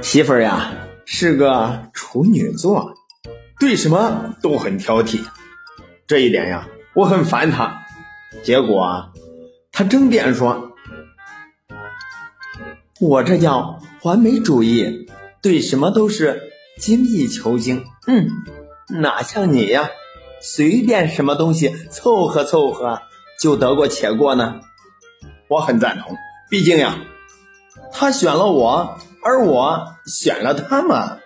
媳妇儿呀，是个处女座，对什么都很挑剔，这一点呀，我很烦她。结果，她争辩说：“我这叫完美主义，对什么都是精益求精。嗯，哪像你呀，随便什么东西凑合凑合就得过且过呢？”我很赞同。毕竟呀他选了我而我选了他们